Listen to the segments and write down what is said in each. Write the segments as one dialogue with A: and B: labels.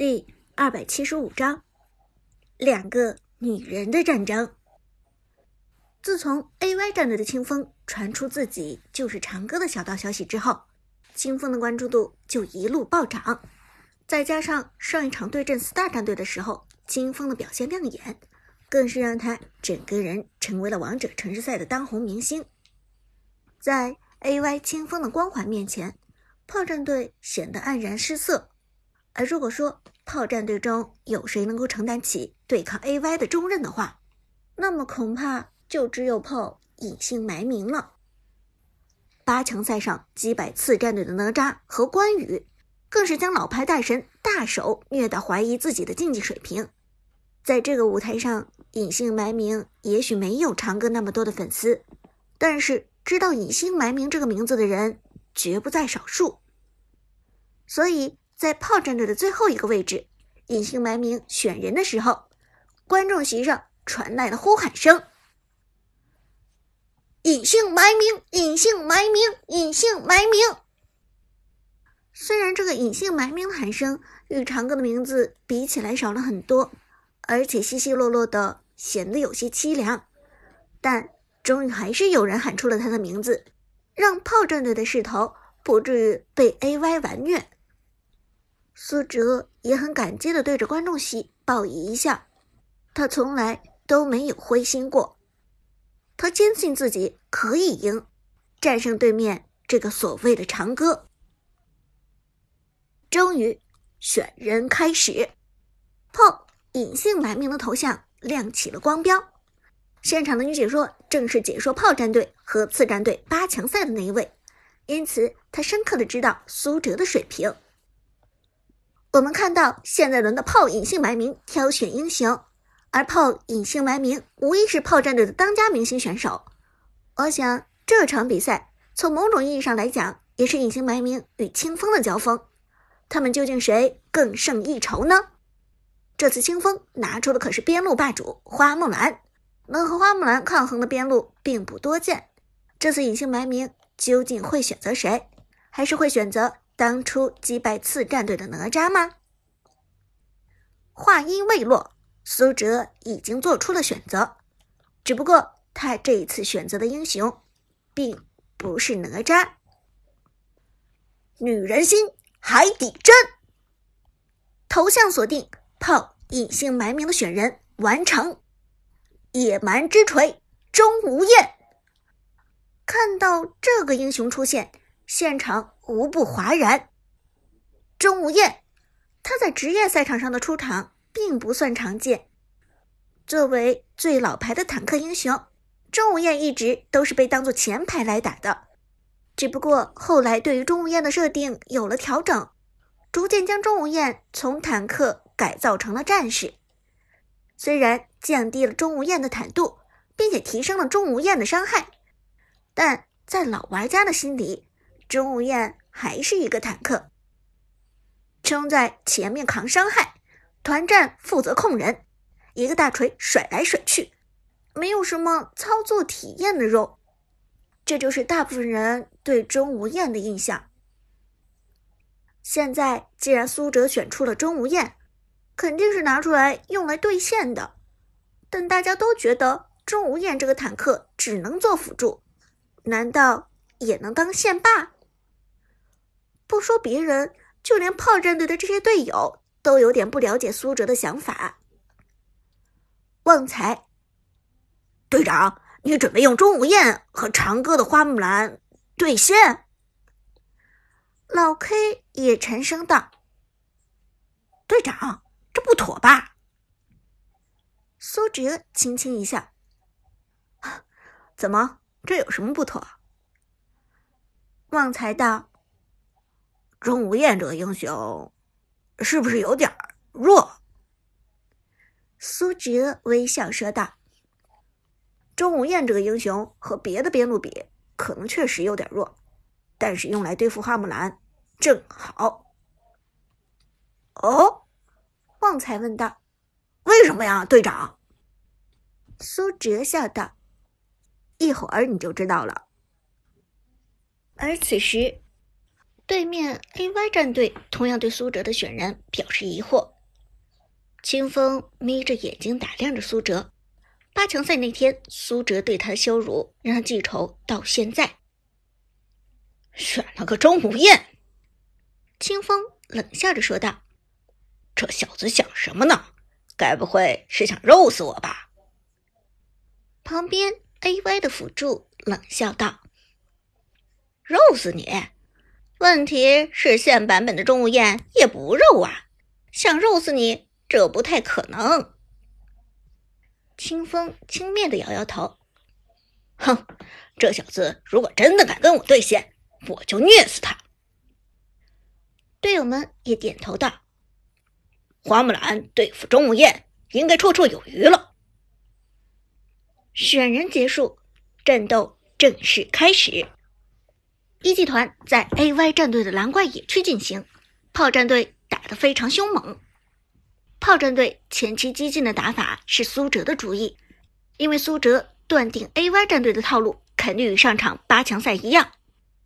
A: 第二百七十五章，两个女人的战争。自从 A.Y 战队的清风传出自己就是长歌的小道消息之后，清风的关注度就一路暴涨。再加上上一场对阵 Star 战队的时候，清风的表现亮眼，更是让他整个人成为了王者城市赛的当红明星。在 A.Y 清风的光环面前，炮战队显得黯然失色。而如果说炮战队中有谁能够承担起对抗 A.Y 的重任的话，那么恐怕就只有炮隐姓埋名了。八强赛上击败次战队的哪吒和关羽，更是将老牌大神大手虐到怀疑自己的竞技水平。在这个舞台上隐姓埋名，也许没有长歌那么多的粉丝，但是知道隐姓埋名这个名字的人绝不在少数。所以。在炮战队的最后一个位置，隐姓埋名选人的时候，观众席上传来了呼喊声：“隐姓埋名，隐姓埋名，隐姓埋名。”虽然这个隐姓埋名的喊声与长歌的名字比起来少了很多，而且稀稀落落的，显得有些凄凉，但终于还是有人喊出了他的名字，让炮战队的势头不至于被 A.Y 完虐。苏哲也很感激的对着观众席报以一笑，他从来都没有灰心过，他坚信自己可以赢，战胜对面这个所谓的长歌。终于，选人开始，砰！隐姓埋名的头像亮起了光标，现场的女解说正是解说炮战队和次战队八强赛的那一位，因此她深刻的知道苏哲的水平。我们看到，现在轮到炮隐姓埋名挑选英雄，而炮隐姓埋名无疑是炮战队的当家明星选手。我想这场比赛从某种意义上来讲，也是隐姓埋名与清风的交锋。他们究竟谁更胜一筹呢？这次清风拿出的可是边路霸主花木兰，能和花木兰抗衡的边路并不多见。这次隐姓埋名究竟会选择谁？还是会选择？当初击败次战队的哪吒吗？话音未落，苏哲已经做出了选择，只不过他这一次选择的英雄，并不是哪吒。女人心，海底针。头像锁定，炮隐姓埋名的选人完成。野蛮之锤，钟无艳。看到这个英雄出现，现场。无不哗然。钟无艳，他在职业赛场上的出场并不算常见。作为最老牌的坦克英雄，钟无艳一直都是被当做前排来打的。只不过后来对于钟无艳的设定有了调整，逐渐将钟无艳从坦克改造成了战士。虽然降低了钟无艳的坦度，并且提升了钟无艳的伤害，但在老玩家的心里，钟无艳。还是一个坦克，冲在前面扛伤害，团战负责控人，一个大锤甩来甩去，没有什么操作体验的肉，这就是大部分人对钟无艳的印象。现在既然苏哲选出了钟无艳，肯定是拿出来用来兑现的，但大家都觉得钟无艳这个坦克只能做辅助，难道也能当线霸？不说别人，就连炮战队的这些队友都有点不了解苏哲的想法。旺财队长，你准备用钟无艳和长歌的花木兰对线？老 K 也沉声道：“队长，这不妥吧？”苏哲轻轻一笑：“ 怎么，这有什么不妥？”旺财道。钟无艳这个英雄，是不是有点弱？苏哲微笑说道：“钟无艳这个英雄和别的边路比，可能确实有点弱，但是用来对付花木兰正好。”哦，旺财问道：“为什么呀，队长？”苏哲笑道：“一会儿你就知道了。”而此时。对面 AY 战队同样对苏哲的选人表示疑惑。清风眯着眼睛打量着苏哲。八强赛那天，苏哲对他的羞辱让他记仇到现在。
B: 选了个钟无艳，
A: 清风冷笑着说道：“
B: 这小子想什么呢？该不会是想肉死我吧？”
A: 旁边 AY 的辅助冷笑道：“
B: 肉死你？问题是现版本的钟无艳也不肉啊，想肉死你，这不太可能。”
A: 清风轻蔑的摇摇头，
B: 哼，这小子如果真的敢跟我对线，我就虐死他。
A: 队友们也点头道：“
B: 花木兰对付钟无艳，应该绰绰有余了。”
A: 选人结束，战斗正式开始。一集团在 AY 战队的蓝怪野区进行，炮战队打得非常凶猛。炮战队前期激进的打法是苏哲的主意，因为苏哲断定 AY 战队的套路肯定与上场八强赛一样，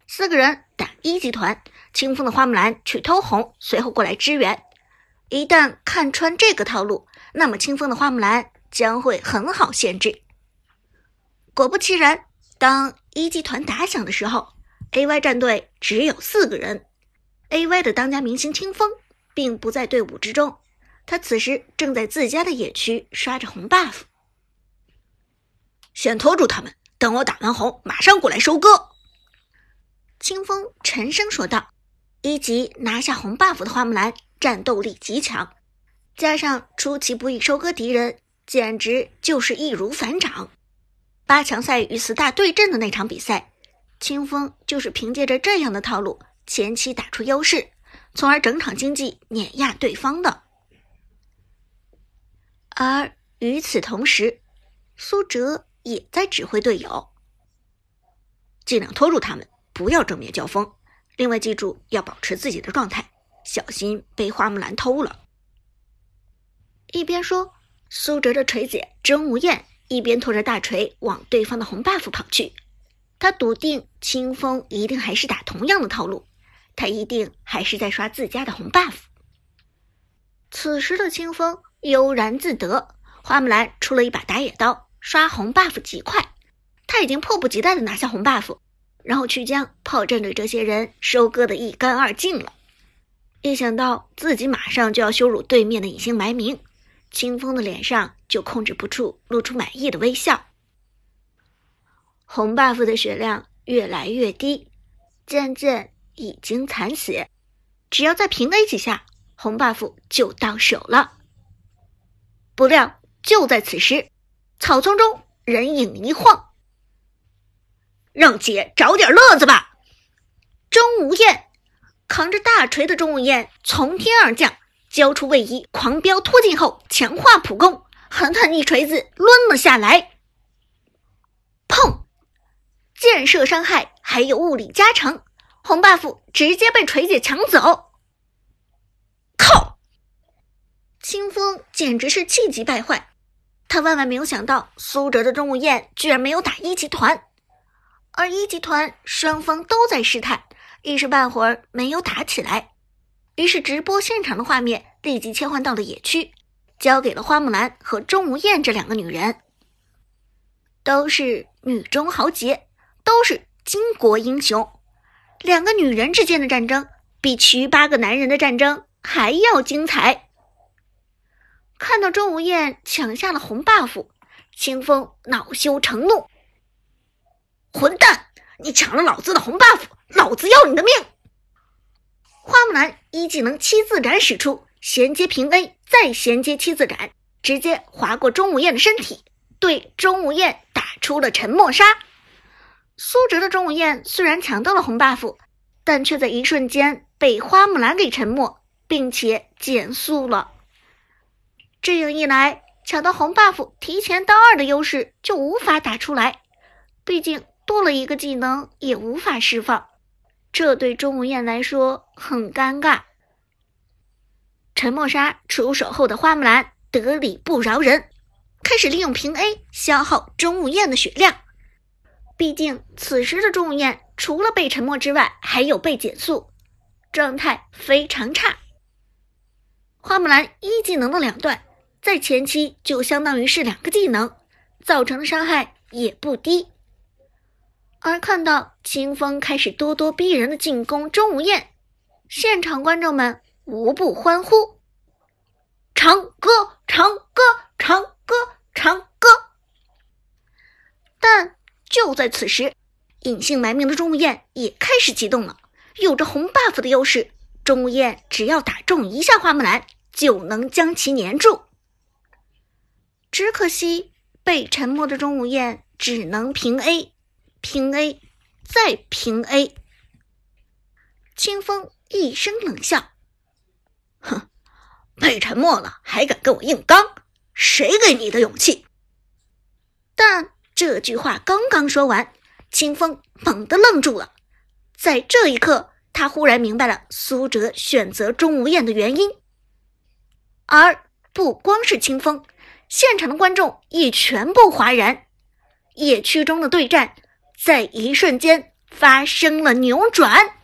A: 四个人打一集团，清风的花木兰去偷红，随后过来支援。一旦看穿这个套路，那么清风的花木兰将会很好限制。果不其然，当一集团打响的时候，AY 战队只有四个人，AY 的当家明星清风并不在队伍之中。他此时正在自家的野区刷着红 buff，
B: 先拖住他们，等我打完红，马上过来收割。
A: 清风沉声说道：“一级拿下红 buff 的花木兰战斗力极强，加上出其不意收割敌人，简直就是易如反掌。八强赛与四大对阵的那场比赛，清风就是凭借着这样的套路，前期打出优势，从而整场经济碾压对方的。”而与此同时，苏哲也在指挥队友，
B: 尽量拖住他们，不要正面交锋。另外，记住要保持自己的状态，小心被花木兰偷了。
A: 一边说，苏哲的锤姐钟无艳一边拖着大锤往对方的红 buff 跑去。他笃定清风一定还是打同样的套路，他一定还是在刷自家的红 buff。此时的清风。悠然自得，花木兰出了一把打野刀，刷红 buff 极快。他已经迫不及待的拿下红 buff，然后去将炮战队这些人收割的一干二净了。一想到自己马上就要羞辱对面的隐姓埋名，清风的脸上就控制不住露出满意的微笑。红 buff 的血量越来越低，渐渐已经残血，只要再平 A 几下，红 buff 就到手了。不料，就在此时，草丛中人影一晃，
B: 让姐找点乐子吧！
A: 钟无艳扛着大锤的钟无艳从天而降，交出位移，狂飙突进后强化普攻，狠狠一锤子抡了下来。砰！箭射伤害还有物理加成，红 buff 直接被锤姐抢走。靠清风简直是气急败坏，他万万没有想到苏哲的钟无艳居然没有打一级团，而一级团双方都在试探，一时半会儿没有打起来。于是直播现场的画面立即切换到了野区，交给了花木兰和钟无艳这两个女人，都是女中豪杰，都是巾帼英雄。两个女人之间的战争，比其余八个男人的战争还要精彩。看到钟无艳抢下了红 buff，清风恼羞成怒：“
B: 混蛋，你抢了老子的红 buff，老子要你的命！”
A: 花木兰一技能七字斩使出，衔接平 A，再衔接七字斩，直接划过钟无艳的身体，对钟无艳打出了沉默杀。苏哲的钟无艳虽然抢到了红 buff，但却在一瞬间被花木兰给沉默，并且减速了。这样一来，抢到红 buff 提前到二的优势就无法打出来，毕竟多了一个技能也无法释放，这对钟无艳来说很尴尬。沉默杀出手后的花木兰得理不饶人，开始利用平 A 消耗钟无艳的血量。毕竟此时的钟无艳除了被沉默之外，还有被减速，状态非常差。花木兰一技能的两段，在前期就相当于是两个技能，造成的伤害也不低。而看到清风开始咄咄逼人的进攻钟无艳，现场观众们无不欢呼：“长歌，长歌，长歌，长歌！”但就在此时，隐姓埋名的钟无艳也开始激动了，有着红 buff 的优势。钟无艳只要打中一下花木兰，就能将其粘住。只可惜被沉默的钟无艳只能平 A，平 A，再平 A。清风一声冷笑：“
B: 哼，被沉默了还敢跟我硬刚？谁给你的勇气？”
A: 但这句话刚刚说完，清风猛地愣住了。在这一刻。他忽然明白了苏哲选择钟无艳的原因，而不光是清风，现场的观众也全部哗然。野区中的对战在一瞬间发生了扭转。